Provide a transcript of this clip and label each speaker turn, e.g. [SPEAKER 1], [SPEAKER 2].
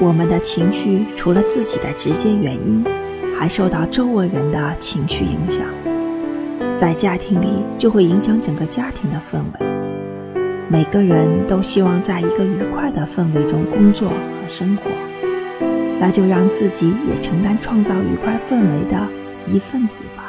[SPEAKER 1] 我们的情绪除了自己的直接原因还受到周围人的情绪影响。在家庭里就会影响整个家庭的氛围。每个人都希望在一个愉快的氛围中工作和生活那就让自己也承担创造愉快氛围的一份子吧。